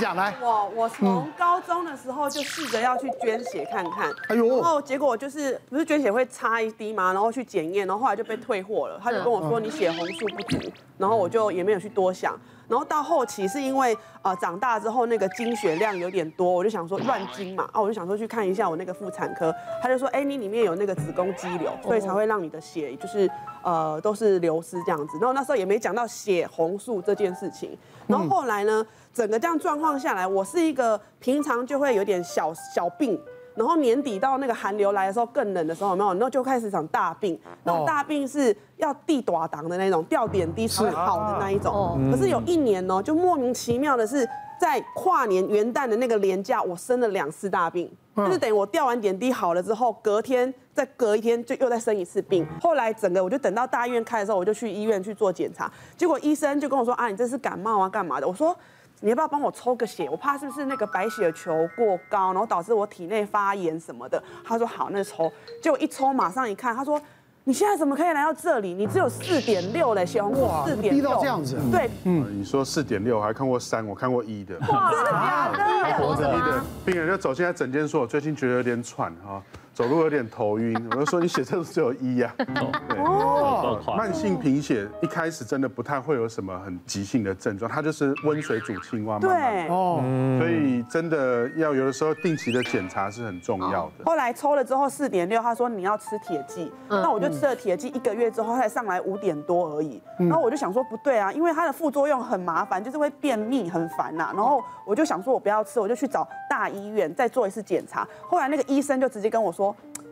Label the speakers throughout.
Speaker 1: 讲讲来。
Speaker 2: 我我从高中的时候就试着要去捐血看看，
Speaker 1: 哎呦
Speaker 2: 然后结果就是不是捐血会插一滴嘛，然后去检验，然后后来就被退货了。他就跟我说你血红素不足，然后我就也没有去多想。然后到后期是因为呃长大之后那个经血量有点多，我就想说乱经嘛，啊我就想说去看一下我那个妇产科，他就说哎你里面有那个子宫肌瘤，所以才会让你的血就是呃都是流失这样子。然后那时候也没讲到血红素这件事情。然后后来呢，整个这样状况下来，我是一个平常就会有点小小病。然后年底到那个寒流来的时候，更冷的时候，有没有？然后就开始长大病，那种大病是要地短档的那种，吊点滴才会好的那一种。可是有一年呢，就莫名其妙的是，在跨年元旦的那个连假，我生了两次大病，就是等于我吊完点滴好了之后，隔天再隔一天就又再生一次病。后来整个我就等到大医院开的时候，我就去医院去做检查，结果医生就跟我说啊，你这是感冒啊，干嘛的？我说。你要不要帮我抽个血？我怕是不是那个白血球过高，然后导致我体内发炎什么的。他说好，那抽。结果一抽，马上一看，他说你现在怎么可以来到这里？你只有四点六嘞，血红素四点六。
Speaker 1: 低到这样子。
Speaker 2: 对，
Speaker 3: 嗯，你说四点六，我还看过三，我看过一的。
Speaker 2: 哇，真的假的？
Speaker 3: 活着一的病人就走进来诊间说，我最近觉得有点喘哈。走路有点头晕，我就说你血色素只有一呀。哦，慢性贫血一开始真的不太会有什么很急性的症状，它就是温水煮青蛙。
Speaker 2: 对，
Speaker 3: 哦，所以真的要有的时候定期的检查是很重要的。
Speaker 2: 后来抽了之后四点六，他说你要吃铁剂，那我就吃了铁剂一个月之后，才上来五点多而已。然后我就想说不对啊，因为它的副作用很麻烦，就是会便秘很烦呐。然后我就想说我不要吃，我就去找大医院再做一次检查。后来那个医生就直接跟我说。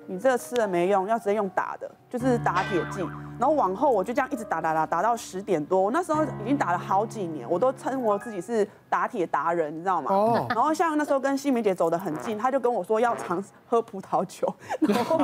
Speaker 2: 你这个吃了没用，要直接用打的，就是打铁剂。然后往后我就这样一直打打打，打到十点多。我那时候已经打了好几年，我都称我自己是打铁达人，你知道吗？哦。然后像那时候跟新梅姐走得很近，她就跟我说要常喝葡萄酒，然后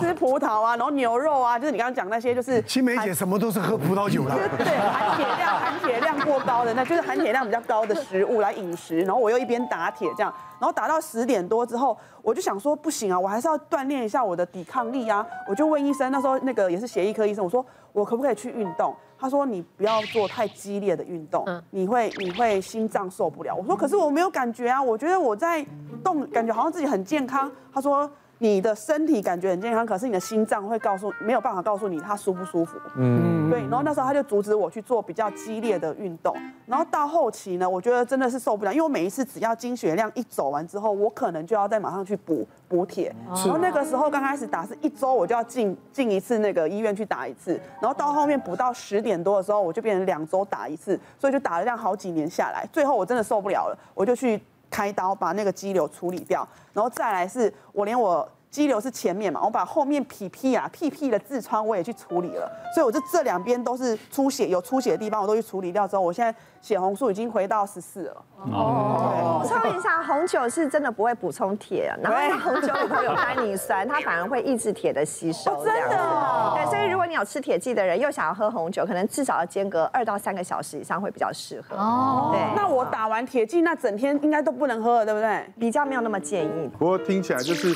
Speaker 2: 吃葡萄啊，然后牛肉啊，就是你刚刚讲那些，就是
Speaker 1: 新梅姐什么都是喝葡萄酒的。
Speaker 2: 对，含铁量含铁量过高的，那就是含铁量比较高的食物来饮食。然后我又一边打铁这样，然后打到十点多之后，我就想说不行啊，我还是要锻炼一下我的抵抗力啊。我就问医生，那时候那个也是血液科医生，我说。我可不可以去运动？他说你不要做太激烈的运动，你会你会心脏受不了。我说可是我没有感觉啊，我觉得我在动，感觉好像自己很健康。他说。你的身体感觉很健康，可是你的心脏会告诉没有办法告诉你它舒不舒服。嗯，对。然后那时候他就阻止我去做比较激烈的运动。然后到后期呢，我觉得真的是受不了，因为我每一次只要经血量一走完之后，我可能就要再马上去补补铁。然后那个时候刚开始打是一周我就要进进一次那个医院去打一次，然后到后面补到十点多的时候，我就变成两周打一次，所以就打了这样好几年下来，最后我真的受不了了，我就去。开刀把那个肌瘤处理掉，然后再来是我连我肌瘤是前面嘛，我把后面屁屁啊屁屁的痔疮我也去处理了，所以我就这两边都是出血有出血的地方我都去处理掉之后，我现在血红素已经回到十四了。
Speaker 4: 哦，我问一下，红酒是真的不会补充铁，然后红酒里头有单宁酸，它反而会抑制铁的吸收。
Speaker 2: 哦真的？
Speaker 4: 对，所以如果你有吃铁剂的人，又想要喝红酒，可能至少要间隔二到三个小时以上会比较适合。哦，对。
Speaker 2: 那我打完铁剂，那整天应该都不能喝了，对不对？
Speaker 4: 比较没有那么建议。
Speaker 3: 不过听起来就是。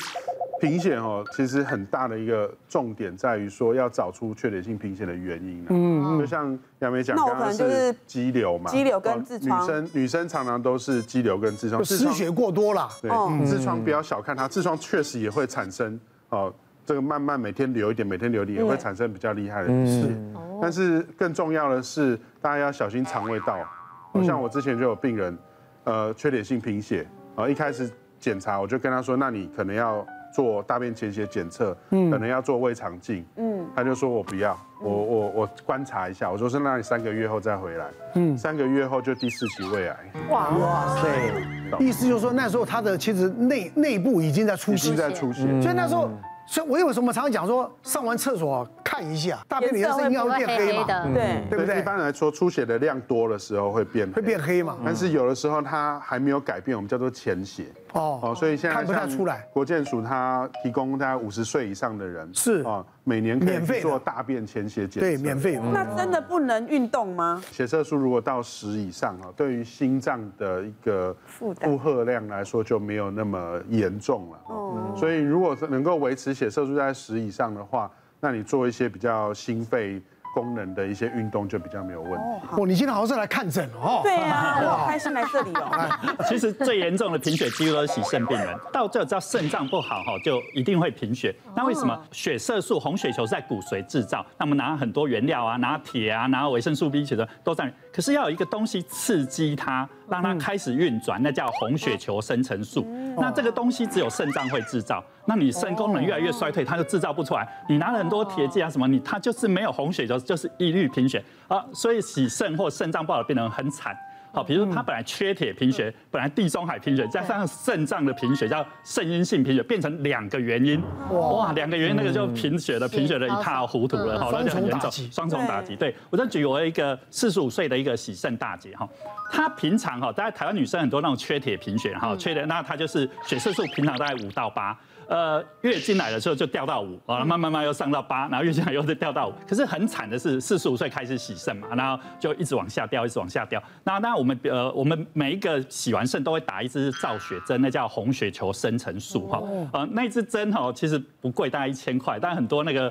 Speaker 3: 贫血哦，其实很大的一个重点在于说要找出缺点性贫血的原因。嗯，就像杨梅讲，的可能就是肌瘤嘛，
Speaker 2: 肌瘤跟痔疮。
Speaker 3: 女生女生常常都是肌瘤跟痔疮，
Speaker 1: 失血过多啦。
Speaker 3: 对，痔疮不要小看它，痔疮确实也会产生哦，这个慢慢每天流一点，每天流一点也会产生比较厉害的血。但是更重要的是，大家要小心肠胃道。像我之前就有病人，呃，缺点性贫血，啊，一开始检查我就跟他说，那你可能要。做大便潜血检测，嗯，可能要做胃肠镜，嗯，他就说我不要，我我我观察一下，我说是那你三个月后再回来，嗯，三个月后就第四期胃癌，
Speaker 1: 哇。哇塞，意思就是说那时候他的其实内内部已经在出血，
Speaker 3: 已经在出血，
Speaker 1: 所以那时候。所以，我有什么常常讲说，上完厕所看一下大便里的应该会变黑嘛？
Speaker 2: 对，
Speaker 1: 对不对？
Speaker 3: 一般来说，出血的量多的时候会变
Speaker 1: 会变黑嘛？
Speaker 3: 但是有的时候它还没有改变，我们叫做潜血。哦哦，所以现在
Speaker 1: 看不太出来。
Speaker 3: 国健署它提供大概五十岁以上的人
Speaker 1: 是啊，
Speaker 3: 每年可以做大便潜血检测。
Speaker 1: 对，免费。
Speaker 2: 那真的不能运动吗？
Speaker 3: 血色素如果到十以上啊，对于心脏的一个负荷量来说就没有那么严重了。哦，所以如果能够维持血色素在十以上的话，那你做一些比较心肺功能的一些运动就比较没有问题。
Speaker 1: 哦，你今天好像是来看诊哦。
Speaker 2: 对啊，我好开心来这里哦。
Speaker 5: 其实最严重的贫血几乎都是洗肾病人，到最后只要肾脏不好哈，就一定会贫血。那为什么血色素、红血球是在骨髓制造？那我们拿很多原料啊，拿铁啊，拿维生素 B 其实都在。可是要有一个东西刺激它，让它开始运转，那叫红血球生成素。那这个东西只有肾脏会制造。那你肾功能越来越衰退，它就制造不出来。你拿了很多铁剂啊什么，你它就是没有红血球，就是一律贫血啊。所以洗肾或肾脏不好的病人很惨。好，比如说他本来缺铁贫血，本来地中海贫血，加上肾脏的贫血，叫肾阴性贫血，变成两个原因。哇，两个原因那个就贫血的贫血的一塌糊涂了，好，那就很严重，双重打击。对，我再举我一个四十五岁的一个洗肾大姐哈，她平常哈，大家台湾女生很多那种缺铁贫血哈，缺铁，那她就是血色素平常大概五到八。呃，月经来的时候就掉到五，啊，慢慢慢慢又上到八，然后月经来又再掉到五。可是很惨的是，四十五岁开始洗肾嘛，然后就一直往下掉，一直往下掉。那那我们呃，我们每一个洗完肾都会打一支造血针，那叫红血球生成素哈。呃，那支针哈其实不贵，大概一千块，但很多那个。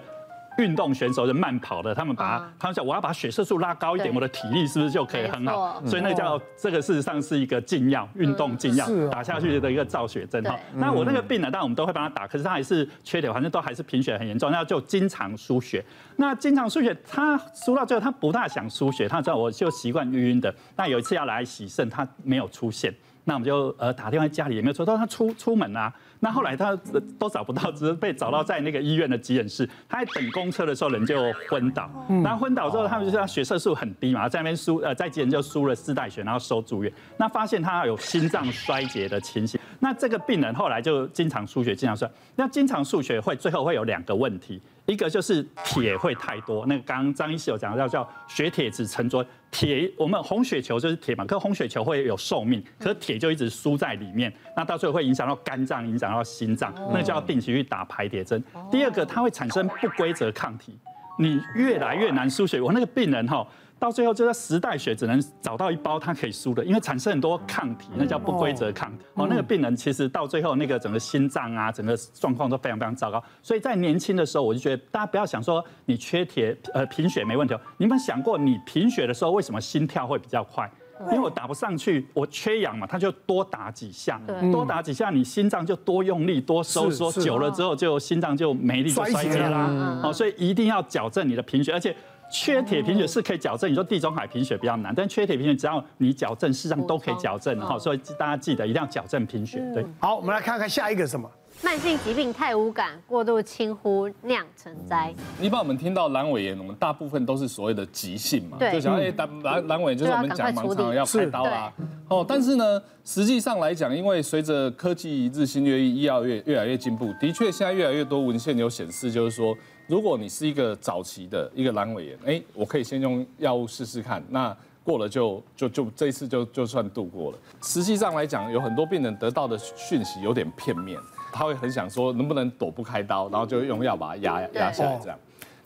Speaker 5: 运动选手是慢跑的，他们把他们想我要把血色素拉高一点，我的体力是不是就可以很好？所以那个叫这个事实上是一个禁药，运动禁药，打下去的一个造血针哈。那我那个病呢，当然我们都会帮他打，可是他还是缺铁，反正都还是贫血很严重，那就经常输血。那经常输血，他输到最后他不大想输血，他知道我就习惯晕晕的。那有一次要来洗肾，他没有出现，那我们就呃打电话家里也没有说，到他出出门啊。那后来他都找不到，只是被找到在那个医院的急诊室。他在等公车的时候，人就昏倒。然后昏倒之后，他们就说他血色素很低嘛，在那边输呃，在急诊就输了四袋血，然后收住院。那发现他有心脏衰竭的情形。那这个病人后来就经常输血，经常输。那经常输血会最后会有两个问题。一个就是铁会太多，那个刚刚张医师有讲到叫血铁子沉着。铁我们红血球就是铁嘛，可红血球会有寿命，可是铁就一直输在里面，那到最后会影响到肝脏，影响到心脏，那就要定期去打排铁针。第二个，它会产生不规则抗体，你越来越难输血。我那个病人哈。到最后，就在十袋血只能找到一包他可以输的，因为产生很多抗体，那叫不规则抗体。哦，那个病人其实到最后那个整个心脏啊，整个状况都非常非常糟糕。所以在年轻的时候，我就觉得大家不要想说你缺铁呃贫血没问题。你们想过你贫血的时候为什么心跳会比较快？因为我打不上去，我缺氧嘛，他就多打几下，多打几下，你心脏就多用力多收缩，久了之后就心脏就没力就衰竭啦。哦，所以一定要矫正你的贫血，而且。缺铁贫血是可以矫正，你说地中海贫血比较难，但缺铁贫血只要你矫正，事实上都可以矫正哈。所以大家记得一定要矫正贫血。对，
Speaker 1: 好，我们来看看下一个什么？
Speaker 6: 慢性疾病太无感，过度轻忽酿成灾。
Speaker 7: 一般我们听到阑尾炎，我们大部分都是所谓的急性嘛，就想哎，阑阑阑尾炎就是我们讲盲肠要开刀啦。哦，但是呢，实际上来讲，因为随着科技日新月异，医药越越来越进步，的确现在越来越多文献有显示，就是说。如果你是一个早期的一个阑尾炎，哎，我可以先用药物试试看，那过了就就就这一次就就算度过了。实际上来讲，有很多病人得到的讯息有点片面，他会很想说能不能躲不开刀，然后就用药把它压压下来这样。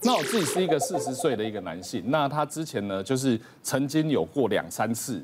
Speaker 7: 那我自己是一个四十岁的一个男性，那他之前呢就是曾经有过两三次，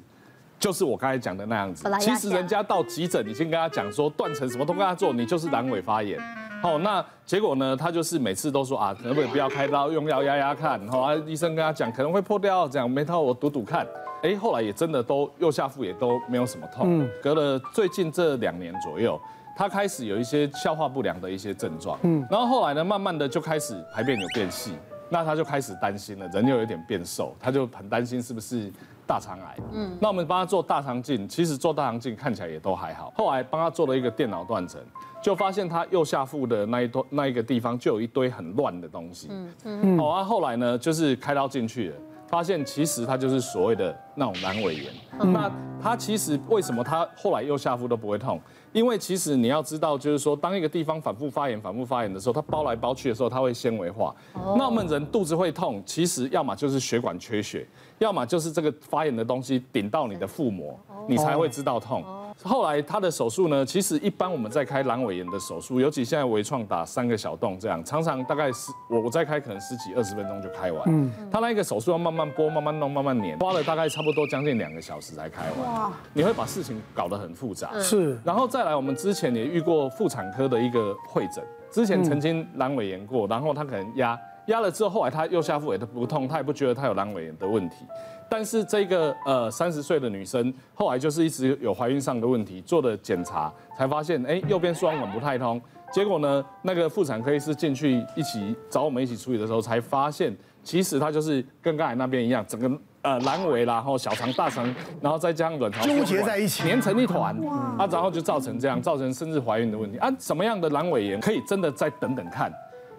Speaker 7: 就是我刚才讲的那样子。其实人家到急诊，你先跟他讲说断层什么都跟他做，你就是阑尾发炎。好，那结果呢？他就是每次都说啊，可不可以不要开刀，用药压压看。然后啊，医生跟他讲可能会破掉，这样没套我赌赌看。哎，后来也真的都右下腹也都没有什么痛。隔了最近这两年左右，他开始有一些消化不良的一些症状。嗯，然后后来呢，慢慢的就开始排便有变细，那他就开始担心了，人又有点变瘦，他就很担心是不是大肠癌。嗯，那我们帮他做大肠镜，其实做大肠镜看起来也都还好。后来帮他做了一个电脑断层。就发现他右下腹的那一段那一个地方就有一堆很乱的东西。嗯嗯。好啊，后来呢，就是开刀进去了，发现其实他就是所谓的那种阑尾炎。那他其实为什么他后来右下腹都不会痛？因为其实你要知道，就是说当一个地方反复发炎、反复发炎的时候，它包来包去的时候，它会纤维化。那我们人肚子会痛，其实要么就是血管缺血，要么就是这个发炎的东西顶到你的腹膜，你才会知道痛。后来他的手术呢，其实一般我们在开阑尾炎的手术，尤其现在微创打三个小洞这样，常常大概是我我再开可能十几二十分钟就开完。嗯，他那一个手术要慢慢剥、慢慢弄、慢慢粘，花了大概差不多将近两个小时才开完。哇，你会把事情搞得很复杂。是，然后再来，我们之前也遇过妇产科的一个会诊，之前曾经阑尾炎过，然后他可能压。压了之后，后来他右下腹也都不痛，他也不觉得他有阑尾炎的问题。但是这个呃三十岁的女生后来就是一直有怀孕上的问题，做的检查才发现，哎，右边输卵管不太通。结果呢，那个妇产科医师进去一起找我们一起处理的时候，才发现其实她就是跟刚才那边一样，整个呃阑尾啦，然后小肠、大肠，然后再加上卵巢
Speaker 1: 纠结在一起，
Speaker 7: 粘成一团啊，然后就造成这样，造成甚至怀孕的问题啊。什么样的阑尾炎可以真的再等等看？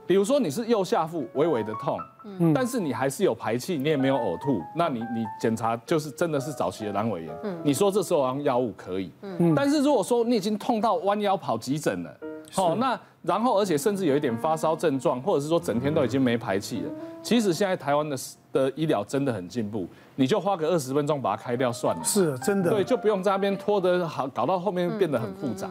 Speaker 7: 比如说你是右下腹微微的痛，嗯，但是你还是有排气，你也没有呕吐，那你你检查就是真的是早期的阑尾炎，嗯，你说这时候用药物可以，嗯，但是如果说你已经痛到弯腰跑急诊了，哦，那然后而且甚至有一点发烧症状，或者是说整天都已经没排气了，其实现在台湾的的医疗真的很进步，你就花个二十分钟把它开掉算了，
Speaker 1: 是真的，
Speaker 7: 对，就不用在那边拖得好，搞到后面变得很复杂。